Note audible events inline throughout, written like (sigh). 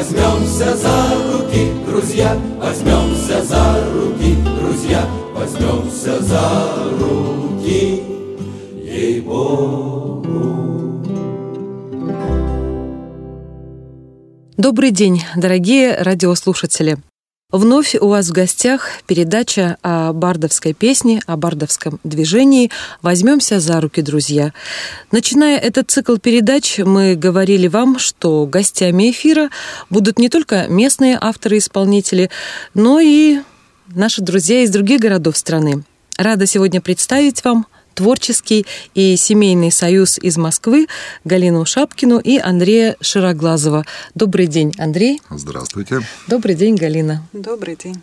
Возьмемся за руки, друзья, возьмемся за руки, друзья, возьмемся за руки, ей-богу. Добрый день, дорогие радиослушатели. Вновь у вас в гостях передача о бардовской песне, о бардовском движении «Возьмемся за руки, друзья». Начиная этот цикл передач, мы говорили вам, что гостями эфира будут не только местные авторы-исполнители, но и наши друзья из других городов страны. Рада сегодня представить вам творческий и семейный союз из Москвы Галину Шапкину и Андрея Широглазова. Добрый день, Андрей. Здравствуйте. Добрый день, Галина. Добрый день.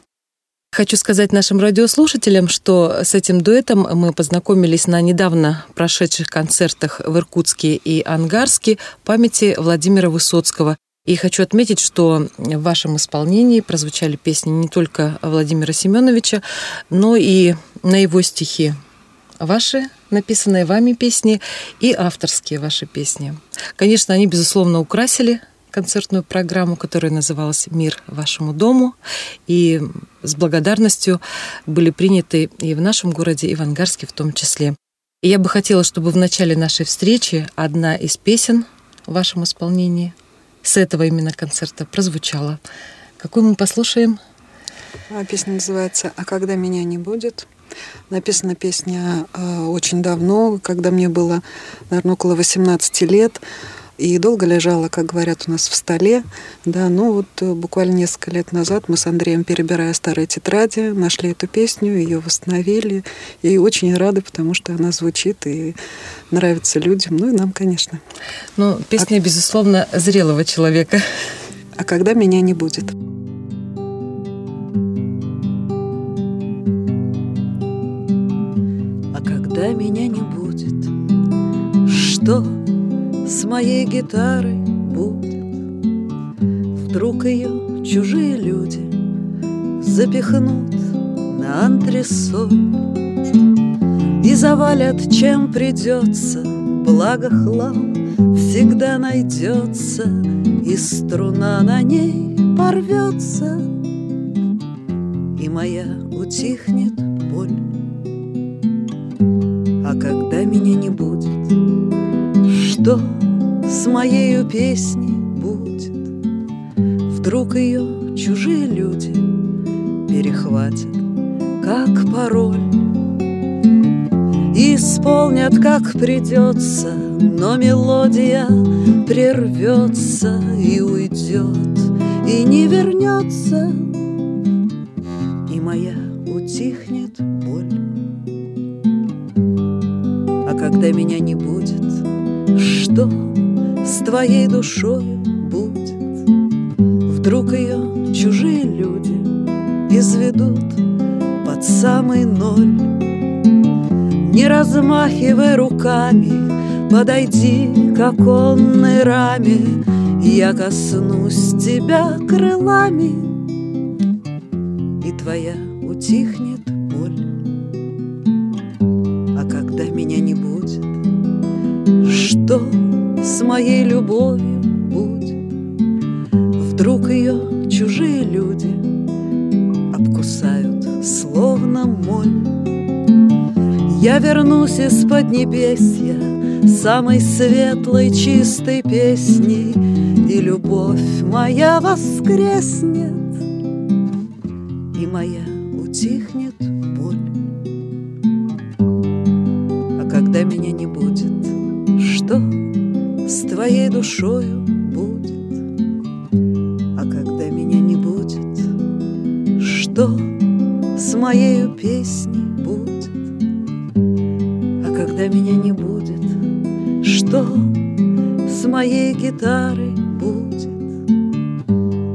Хочу сказать нашим радиослушателям, что с этим дуэтом мы познакомились на недавно прошедших концертах в Иркутске и Ангарске памяти Владимира Высоцкого. И хочу отметить, что в вашем исполнении прозвучали песни не только Владимира Семеновича, но и на его стихи ваши написанные вами песни и авторские ваши песни. Конечно, они, безусловно, украсили концертную программу, которая называлась «Мир вашему дому», и с благодарностью были приняты и в нашем городе, и в Ангарске в том числе. И я бы хотела, чтобы в начале нашей встречи одна из песен в вашем исполнении с этого именно концерта прозвучала. Какую мы послушаем? А, песня называется «А когда меня не будет». Написана песня э, очень давно, когда мне было, наверное, около 18 лет. И долго лежала, как говорят у нас, в столе. Да, ну вот э, буквально несколько лет назад мы с Андреем, перебирая старые тетради, нашли эту песню, ее восстановили. И очень рады, потому что она звучит и нравится людям, ну и нам, конечно. Ну, песня, а... безусловно, зрелого человека. А когда меня не будет? Когда меня не будет, что с моей гитарой будет? Вдруг ее чужие люди запихнут на антресоль И завалят, чем придется, благо хлам всегда найдется, И струна на ней порвется, и моя утихнет боль меня не будет? Что с моею песней будет? Вдруг ее чужие люди перехватят, как пароль, исполнят, как придется, но мелодия прервется и уйдет, и не вернется, и моя утихнет когда меня не будет, что с твоей душою будет? Вдруг ее чужие люди изведут под самый ноль. Не размахивай руками, подойди к оконной раме, Я коснусь тебя крылами, что с моей любовью будет? Вдруг ее чужие люди обкусают, словно моль. Я вернусь из-под небесья самой светлой, чистой песней, И любовь моя воскреснет, и моя душою будет, а когда меня не будет, что с моей песней будет, а когда меня не будет, что с моей гитарой будет,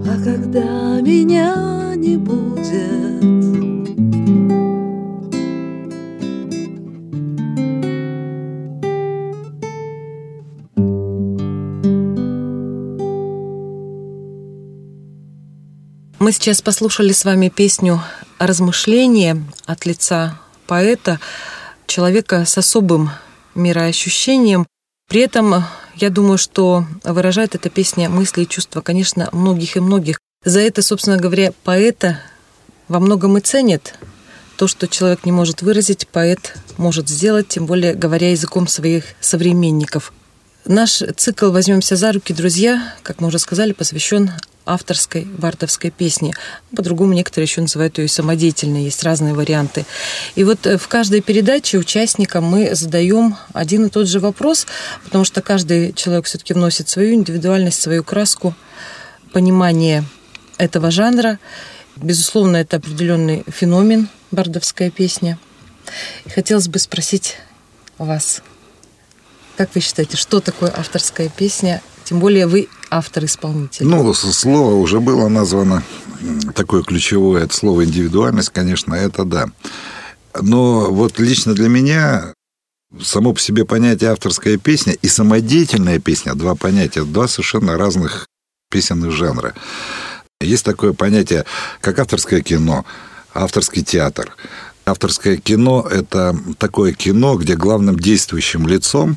а когда меня не будет. Сейчас послушали с вами песню «Размышление» от лица поэта, человека с особым мироощущением. При этом Я думаю, что выражает эта песня мысли и чувства, конечно, многих и многих. За это, собственно говоря, поэта во многом и ценят. То, что человек не может выразить, поэт может сделать, тем более говоря языком своих современников. Наш цикл «Возьмемся за руки, друзья», как мы уже сказали, посвящен авторской бардовской песни. По-другому некоторые еще называют ее самодеятельной, есть разные варианты. И вот э, в каждой передаче участникам мы задаем один и тот же вопрос, потому что каждый человек все-таки вносит свою индивидуальность, свою краску, понимание этого жанра. Безусловно, это определенный феномен, бардовская песня. Хотелось бы спросить вас, как вы считаете, что такое авторская песня? Тем более вы автор-исполнитель. Ну, слово уже было названо, такое ключевое, это слово индивидуальность, конечно, это да. Но вот лично для меня само по себе понятие авторская песня и самодеятельная песня, два понятия, два совершенно разных песенных жанра. Есть такое понятие, как авторское кино, авторский театр. Авторское кино – это такое кино, где главным действующим лицом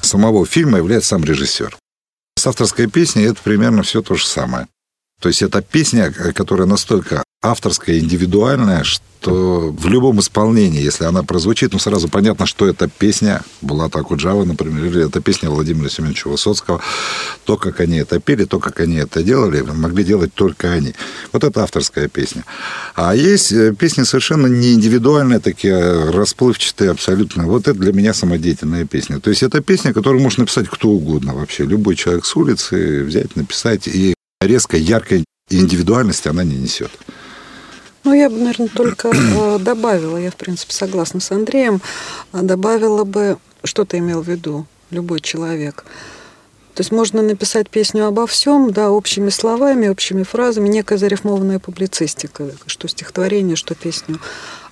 самого фильма является сам режиссер. С авторской песней это примерно все то же самое. То есть это песня, которая настолько авторская, индивидуальная, что в любом исполнении, если она прозвучит, ну, сразу понятно, что это песня Булата Акуджава, например, или это песня Владимира Семеновича Высоцкого. То, как они это пели, то, как они это делали, могли делать только они. Вот это авторская песня. А есть э, песни совершенно не индивидуальные, такие расплывчатые абсолютно. Вот это для меня самодеятельная песня. То есть это песня, которую может написать кто угодно вообще. Любой человек с улицы взять, написать. И резко, яркой индивидуальности она не несет. Ну, я бы, наверное, только э, добавила, я, в принципе, согласна с Андреем, а добавила бы, что ты имел в виду, любой человек. То есть можно написать песню обо всем, да, общими словами, общими фразами, некая зарифмованная публицистика, что стихотворение, что песню.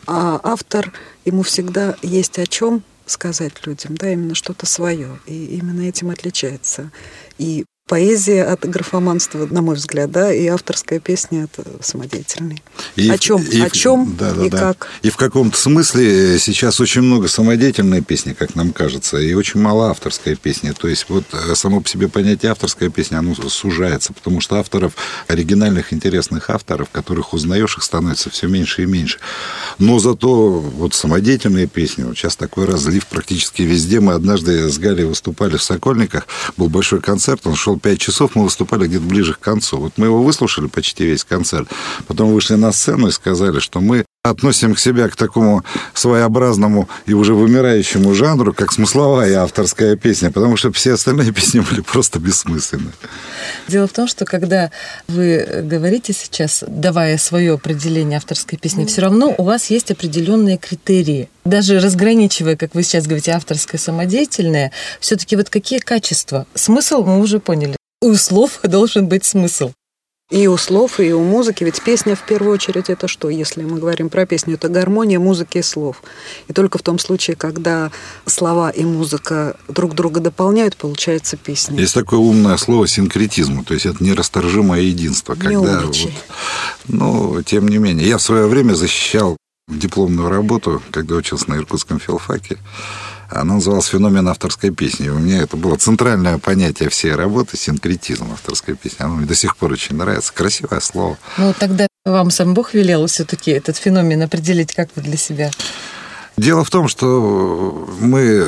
А автор, ему всегда есть о чем сказать людям, да, именно что-то свое. И именно этим отличается. И поэзия от графоманства, на мой взгляд, да, и авторская песня это самодеятельный. И, о чем, и, о чем да, да, и да. как. И в каком-то смысле сейчас очень много самодеятельной песни, как нам кажется, и очень мало авторской песни. То есть вот э, само по себе понятие авторская песня, оно сужается, потому что авторов, оригинальных, интересных авторов, которых узнаешь, их становится все меньше и меньше. Но зато вот самодеятельные песни, вот сейчас такой разлив практически везде. Мы однажды с Галей выступали в Сокольниках, был большой концерт, он шел 5 часов, мы выступали где-то ближе к концу. Вот мы его выслушали почти весь концерт, потом вышли на сцену и сказали, что мы относим к себя к такому своеобразному и уже вымирающему жанру, как смысловая авторская песня, потому что все остальные (laughs) песни были просто бессмысленны. Дело в том, что когда вы говорите сейчас, давая свое определение авторской песни, все равно у вас есть определенные критерии. Даже разграничивая, как вы сейчас говорите, авторское самодеятельное, все-таки вот какие качества? Смысл мы уже поняли. У слов должен быть смысл. И у слов, и у музыки. Ведь песня в первую очередь это что? Если мы говорим про песню, это гармония музыки и слов. И только в том случае, когда слова и музыка друг друга дополняют, получается песня. Есть такое умное слово синкретизм, то есть это нерасторжимое единство. Когда вот, ну, тем не менее. Я в свое время защищал дипломную работу, когда учился на Иркутском филфаке. Она называлась «Феномен авторской песни». У меня это было центральное понятие всей работы – синкретизм авторской песни. Оно мне до сих пор очень нравится. Красивое слово. Ну, тогда вам сам Бог велел все-таки этот феномен определить, как вы для себя? Дело в том, что мы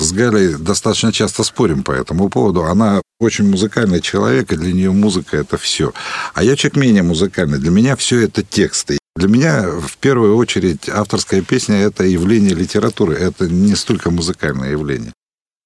с Галей достаточно часто спорим по этому поводу. Она очень музыкальный человек, и для нее музыка это все. А я человек менее музыкальный. Для меня все это тексты. Для меня в первую очередь авторская песня – это явление литературы, это не столько музыкальное явление.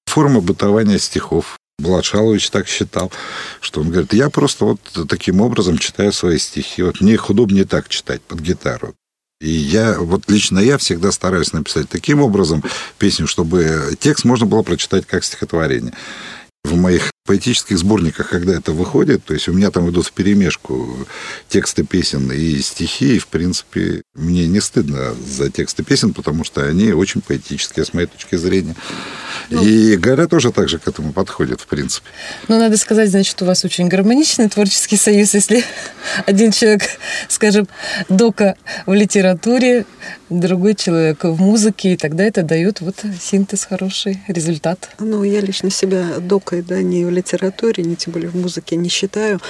Форма бытования стихов. Влад Шалович так считал, что он говорит, я просто вот таким образом читаю свои стихи. Вот мне их удобнее так читать под гитару. И я, вот лично я всегда стараюсь написать таким образом песню, чтобы текст можно было прочитать как стихотворение. В моих поэтических сборниках, когда это выходит, то есть у меня там идут в перемешку тексты песен и стихи, и, в принципе, мне не стыдно за тексты песен, потому что они очень поэтические, с моей точки зрения. Ну, и Галя тоже так же к этому подходит, в принципе. Ну, надо сказать, значит, у вас очень гармоничный творческий союз, если один человек, скажем, дока в литературе, другой человек в музыке, и тогда это дает вот синтез хороший, результат. Ну, я лично себя музыкой, да, ни в литературе, ни тем более в музыке не считаю.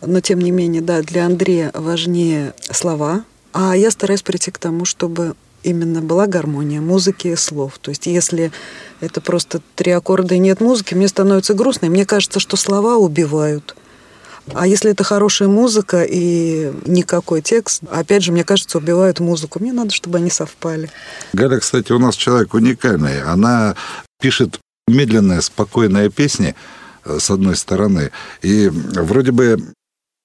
Но, тем не менее, да, для Андрея важнее слова. А я стараюсь прийти к тому, чтобы именно была гармония музыки и слов. То есть если это просто три аккорда и нет музыки, мне становится грустно, и мне кажется, что слова убивают. А если это хорошая музыка и никакой текст, опять же, мне кажется, убивают музыку. Мне надо, чтобы они совпали. Галя, кстати, у нас человек уникальный. Она пишет медленные, спокойные песни, с одной стороны. И вроде бы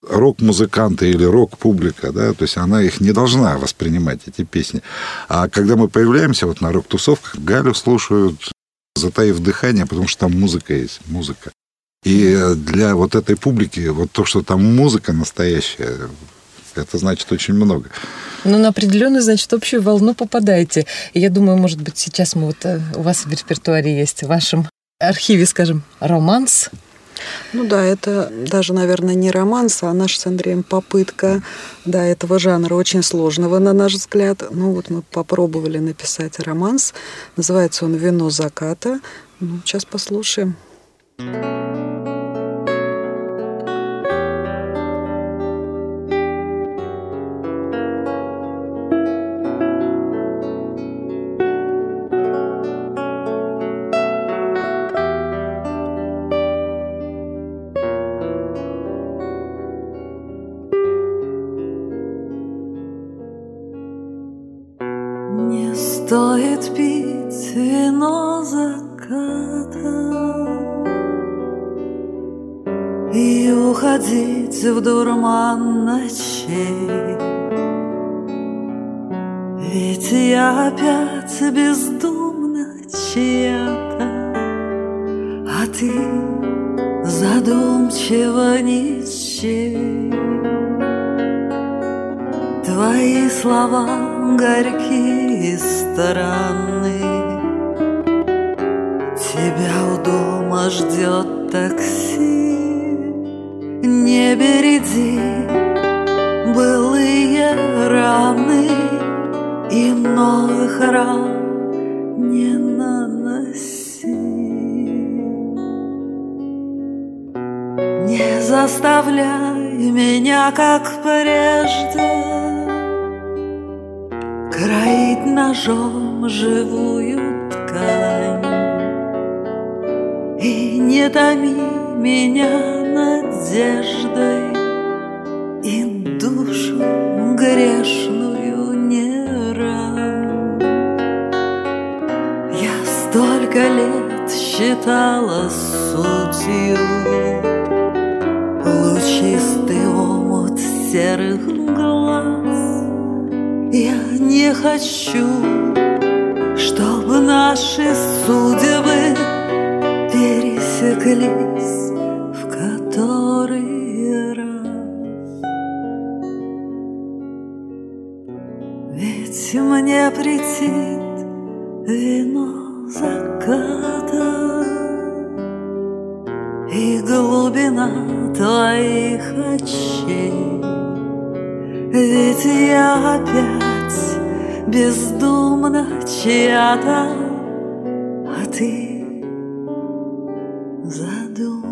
рок-музыканты или рок-публика, да, то есть она их не должна воспринимать, эти песни. А когда мы появляемся вот на рок-тусовках, Галю слушают, затаив дыхание, потому что там музыка есть, музыка. И для вот этой публики, вот то, что там музыка настоящая, это значит очень много. Ну, на определенную, значит, общую волну попадаете. Я думаю, может быть, сейчас мы вот э, у вас в репертуаре есть, в вашем архиве, скажем, романс. Ну да, это даже, наверное, не романс, а наша с Андреем попытка да, этого жанра очень сложного, на наш взгляд. Ну вот мы попробовали написать романс. Называется он «Вино заката». Ну, сейчас послушаем. thank you опять бездумно чья-то А ты задумчиво ничей Твои слова горькие и странные Тебя у дома ждет такси. Не береди былые раны И новых ран не наноси. Не заставляй меня, как прежде Кроить ножом живую ткань. И не томи меня надеждой И душу грешную считала сутью. Лучистый омут серых я не хочу, чтобы наши судьбы пересеклись твоих очей ведь я опять бездумно чья-то, а ты задумчиво.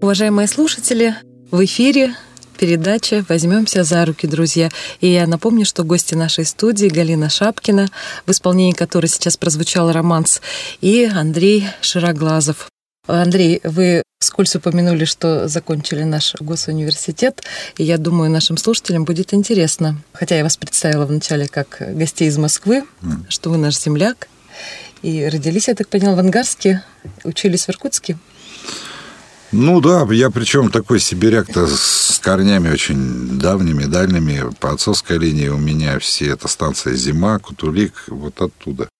Уважаемые слушатели, в эфире передача «Возьмемся за руки, друзья». И я напомню, что гости нашей студии Галина Шапкина, в исполнении которой сейчас прозвучал романс, и Андрей Широглазов. Андрей, вы вскользь упомянули, что закончили наш госуниверситет, и я думаю, нашим слушателям будет интересно. Хотя я вас представила вначале как гостей из Москвы, что вы наш земляк, и родились, я так поняла, в Ангарске, учились в Иркутске. Ну да, я причем такой сибиряк-то с корнями очень давними, дальними. По отцовской линии у меня все это станция Зима, Кутулик, вот оттуда.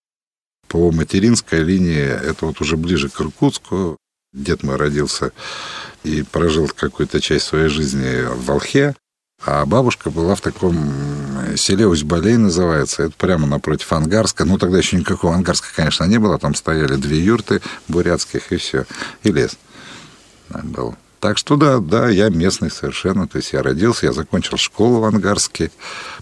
По материнской линии это вот уже ближе к Иркутску. Дед мой родился и прожил какую-то часть своей жизни в Волхе, а бабушка была в таком селе Усть-Балей называется. Это прямо напротив Ангарска. Ну, тогда еще никакого Ангарска, конечно, не было. Там стояли две юрты бурятских и все. И лес был. Так что да, да, я местный совершенно. То есть я родился, я закончил школу в Ангарске,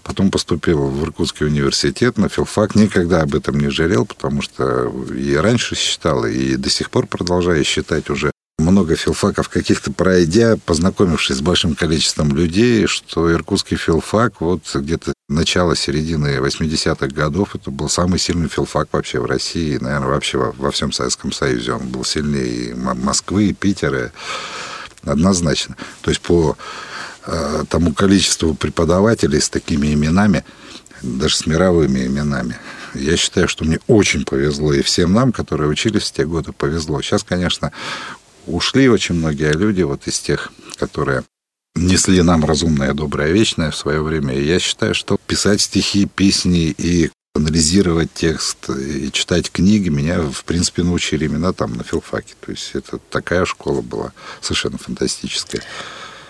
потом поступил в Иркутский университет на филфак. Никогда об этом не жалел, потому что и раньше считал, и до сих пор продолжаю считать уже много филфаков каких-то пройдя, познакомившись с большим количеством людей, что иркутский филфак вот где-то начало середины 80-х годов это был самый сильный филфак вообще в России, наверное, вообще во, во всем Советском Союзе. Он был сильнее и Москвы, и Питера, однозначно. То есть по э, тому количеству преподавателей с такими именами, даже с мировыми именами, я считаю, что мне очень повезло, и всем нам, которые учились в те годы, повезло. Сейчас, конечно, ушли очень многие люди вот из тех, которые несли нам разумное, доброе, вечное в свое время. И я считаю, что писать стихи, песни и анализировать текст и читать книги меня, в принципе, научили именно там, на филфаке. То есть это такая школа была совершенно фантастическая.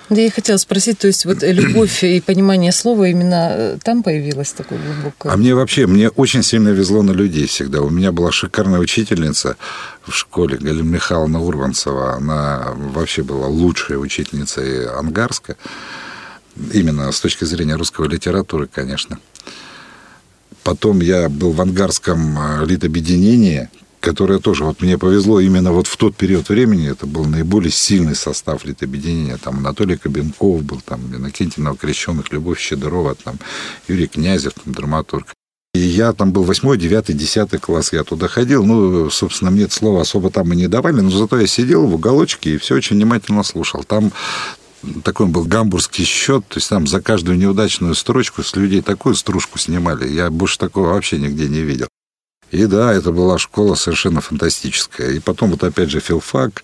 Да я хотела спросить, то есть вот любовь и понимание слова именно э, там появилось такое глубокое? А мне вообще, мне очень сильно везло на людей всегда. У меня была шикарная учительница в школе, Галина Михайловна Урванцева. Она вообще была лучшая учительница Ангарска. Именно с точки зрения русской литературы, конечно. Потом я был в Ангарском э, которое тоже вот мне повезло именно вот в тот период времени, это был наиболее сильный состав литобъединения, там Анатолий Кабенков был, там Иннокентий Новокрещенных, Любовь Щедрова, там Юрий Князев, там драматург. И я там был 8, 9, 10 класс, я туда ходил. Ну, собственно, мне это слово особо там и не давали, но зато я сидел в уголочке и все очень внимательно слушал. Там такой был гамбургский счет, то есть там за каждую неудачную строчку с людей такую стружку снимали. Я больше такого вообще нигде не видел. И да, это была школа совершенно фантастическая. И потом вот опять же филфак,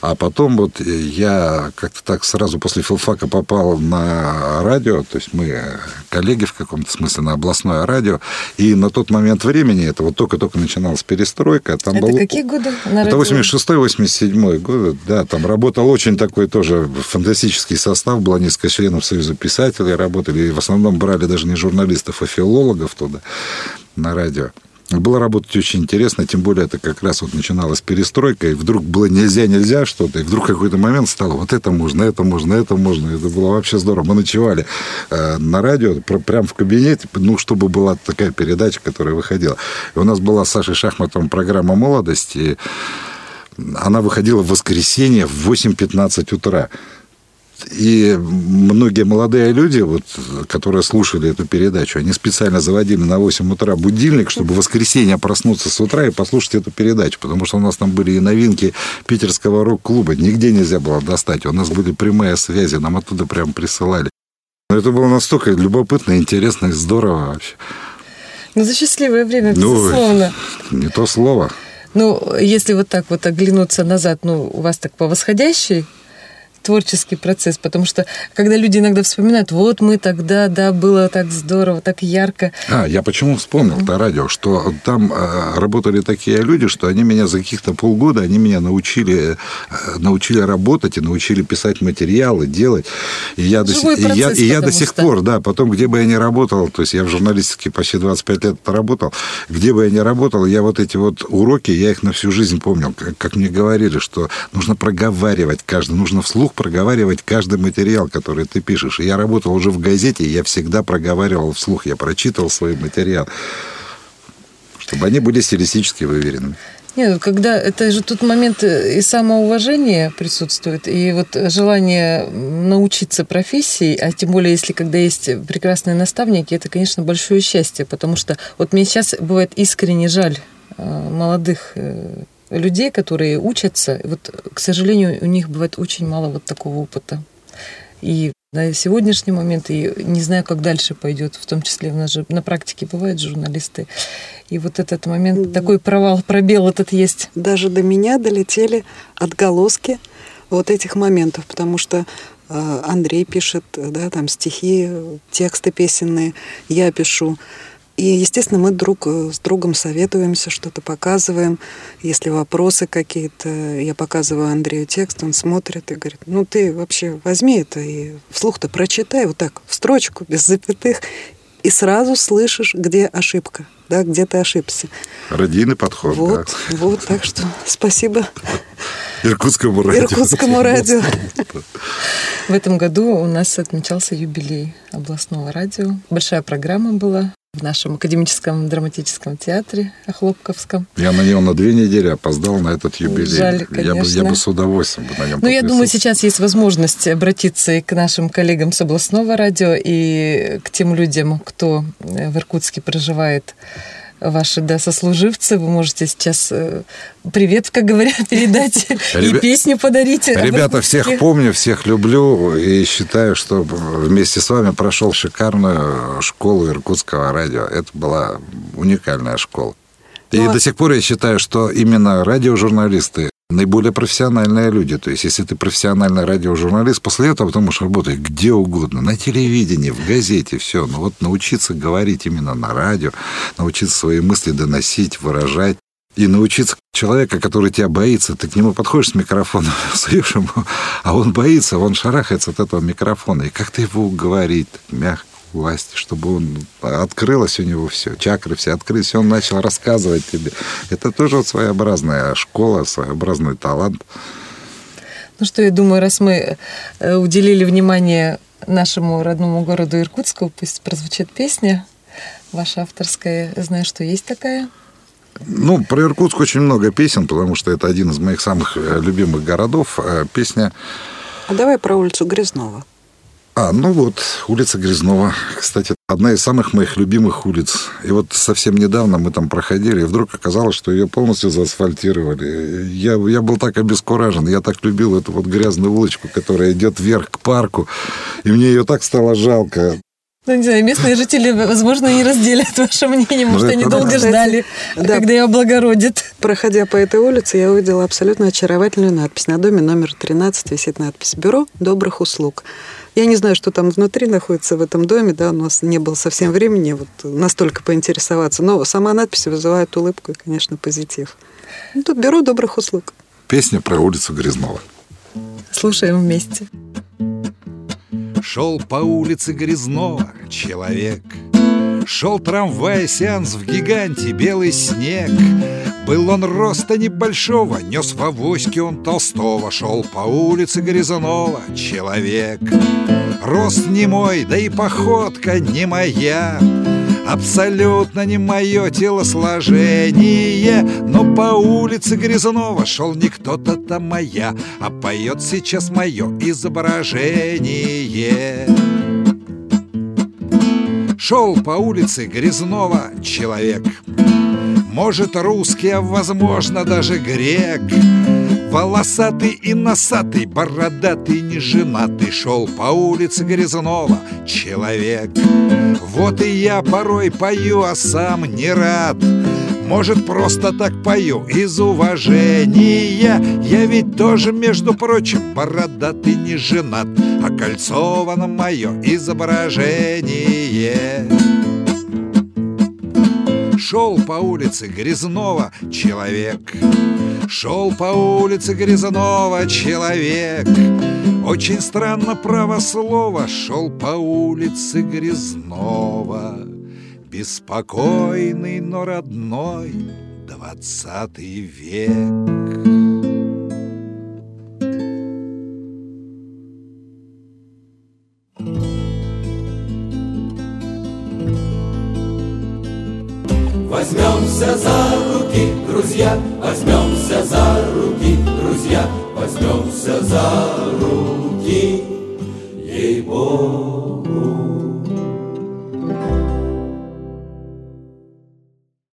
а потом вот я как-то так сразу после филфака попал на радио, то есть мы коллеги в каком-то смысле на областное радио, и на тот момент времени, это вот только-только начиналась перестройка. Там это был, какие годы? На это 86-87 год, да, там работал очень такой тоже фантастический состав, было несколько членов Союза писателей работали, и в основном брали даже не журналистов, а филологов туда на радио. Было работать очень интересно, тем более это как раз вот начиналась перестройка, и вдруг было нельзя-нельзя что-то, и вдруг какой-то момент стало, вот это можно, это можно, это можно. Это было вообще здорово. Мы ночевали э, на радио, прямо в кабинете, ну, чтобы была такая передача, которая выходила. И у нас была с Сашей Шахматовым программа «Молодость», и она выходила в воскресенье в 8.15 утра. И многие молодые люди, вот, которые слушали эту передачу, они специально заводили на 8 утра будильник, чтобы в воскресенье проснуться с утра и послушать эту передачу. Потому что у нас там были и новинки питерского рок-клуба. Нигде нельзя было достать. У нас были прямые связи, нам оттуда прям присылали. Но это было настолько любопытно, интересно и здорово вообще. Ну, за счастливое время, безусловно. Ну, не то слово. Ну, если вот так вот оглянуться назад, ну, у вас так по восходящей творческий процесс, потому что когда люди иногда вспоминают, вот мы тогда, да, было так здорово, так ярко. А, я почему вспомнил по радио, что там э, работали такие люди, что они меня за каких-то полгода, они меня научили, э, научили работать и научили писать материалы, делать. И я, до, Живой и я, процесс, и я до сих что- пор, да, потом, где бы я ни работал, то есть я в журналистике почти 25 лет работал, где бы я ни работал, я вот эти вот уроки, я их на всю жизнь помнил. Как, как мне говорили, что нужно проговаривать каждый, нужно вслух проговаривать каждый материал, который ты пишешь. Я работал уже в газете, я всегда проговаривал вслух, я прочитывал свой материал, чтобы они были стилистически выверены. Нет, ну, когда это же тут момент и самоуважения присутствует, и вот желание научиться профессии, а тем более, если когда есть прекрасные наставники, это, конечно, большое счастье, потому что вот мне сейчас бывает искренне жаль э, молодых э, людей, которые учатся, вот, к сожалению, у них бывает очень мало вот такого опыта. И на сегодняшний момент, и не знаю, как дальше пойдет, в том числе у нас же на практике бывают журналисты. И вот этот момент, такой провал, пробел этот есть. Даже до меня долетели отголоски вот этих моментов, потому что э, Андрей пишет, да, там стихи, тексты песенные, я пишу. И, естественно, мы друг э, с другом советуемся, что-то показываем. Если вопросы какие-то, я показываю Андрею текст, он смотрит и говорит, ну ты вообще возьми это и вслух-то прочитай вот так, в строчку, без запятых. и сразу слышишь, где ошибка, да, где ты ошибся. Радийный подход, Вот, да. вот, так что спасибо Иркутскому радио. Иркутскому радио. В этом году у нас отмечался юбилей областного радио. Большая программа была в нашем академическом драматическом театре Охлопковском. Я на него на две недели опоздал на этот юбилей. Жаль, я, бы, я конечно. бы с удовольствием бы на нем Ну, я думаю, сейчас есть возможность обратиться и к нашим коллегам с областного радио, и к тем людям, кто в Иркутске проживает, ваши да, сослуживцы. Вы можете сейчас э, привет, как говорят, (laughs) передать и песню подарить. Ребята, всех помню, всех люблю и считаю, что вместе с вами прошел шикарную школу иркутского радио. Это была уникальная школа. И Ну, а- до сих пор я считаю, что именно радиожурналисты наиболее профессиональные люди. То есть, если ты профессиональный радиожурналист, после этого ты можешь работать где угодно, на телевидении, в газете, все. Но вот научиться говорить именно на радио, научиться свои мысли доносить, выражать, и научиться человека, который тебя боится, ты к нему подходишь с микрофоном, (laughs) суешь ему, а он боится, он шарахается от этого микрофона. И как ты его уговорить мягко, власти, чтобы он открылось у него все, чакры все открылись, и он начал рассказывать тебе. Это тоже вот своеобразная школа, своеобразный талант. Ну что, я думаю, раз мы э, уделили внимание нашему родному городу Иркутску, пусть прозвучит песня ваша авторская. Знаю, что есть такая. Ну, про Иркутск очень много песен, потому что это один из моих самых э, любимых городов. Э, Песня А давай про улицу Грязнова. А, ну вот, улица Грязнова. Кстати, одна из самых моих любимых улиц. И вот совсем недавно мы там проходили, и вдруг оказалось, что ее полностью заасфальтировали. Я, я был так обескуражен, я так любил эту вот грязную улочку, которая идет вверх к парку, и мне ее так стало жалко. Ну, не знаю, местные жители, возможно, не разделят ваше мнение, может, Ну, они долго да. ждали, Да. когда ее облагородят. Проходя по этой улице, я увидела абсолютно очаровательную надпись. На доме номер 13 висит надпись «Бюро добрых услуг». Я не знаю, что там внутри находится в этом доме, да, у нас не было совсем времени вот настолько поинтересоваться, но сама надпись вызывает улыбку и, конечно, позитив. Ну, тут «Бюро добрых услуг». Песня про улицу Грязнова. Слушаем вместе. Шел по улице Грязнова человек Шел трамвай, сеанс в гиганте, белый снег. Был он роста небольшого, нес в авоське он Толстого Шел по улице Грязнова человек. Рост не мой, да и походка не моя. Абсолютно не мое телосложение. Но по улице Грязнова шел не кто-то там моя. А поет сейчас мое изображение Шел по улице Грязнова человек. Может русский, а возможно даже грек. Волосатый и носатый, бородатый, неженатый Шел по улице Грязнова человек. Вот и я порой пою, а сам не рад может, просто так пою? Из уважения. Я ведь тоже, между прочим, бородатый не женат Окольцовано мое изображение. Шел по улице Грязнова человек. Шел по улице Грязнова человек. Очень странно право слова Шел по улице Грязнова Беспокойный, но родной Двадцатый век Возьмемся за руки, друзья, возьмемся за руки, друзья, возьмемся за руки, ей-богу.